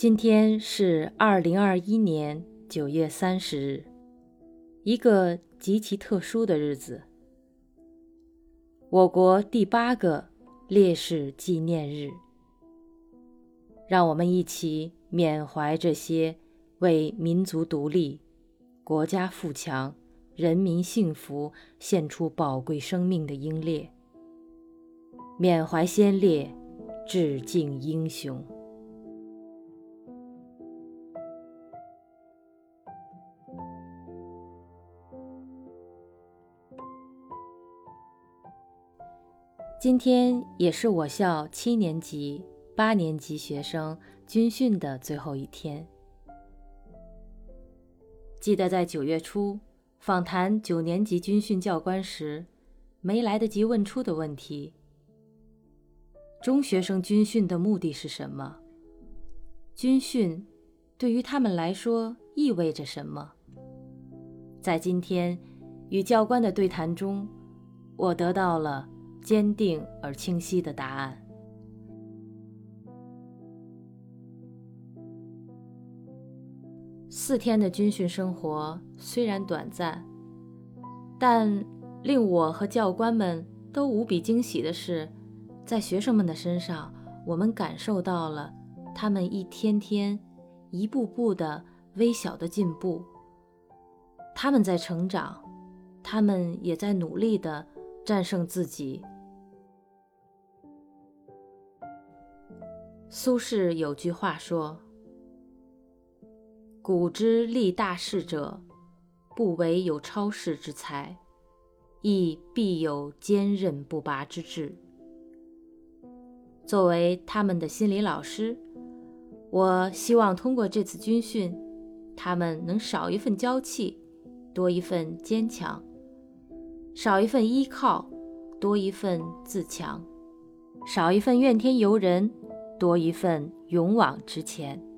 今天是二零二一年九月三十日，一个极其特殊的日子。我国第八个烈士纪念日，让我们一起缅怀这些为民族独立、国家富强、人民幸福献出宝贵生命的英烈，缅怀先烈，致敬英雄。今天也是我校七年级、八年级学生军训的最后一天。记得在九月初访谈九年级军训教官时，没来得及问出的问题：中学生军训的目的是什么？军训对于他们来说意味着什么？在今天与教官的对谈中，我得到了。坚定而清晰的答案。四天的军训生活虽然短暂，但令我和教官们都无比惊喜的是，在学生们的身上，我们感受到了他们一天天、一步步的微小的进步。他们在成长，他们也在努力的战胜自己。苏轼有句话说：“古之立大事者，不惟有超世之才，亦必有坚韧不拔之志。”作为他们的心理老师，我希望通过这次军训，他们能少一份娇气，多一份坚强；少一份依靠，多一份自强；少一份怨天尤人。多一份勇往直前。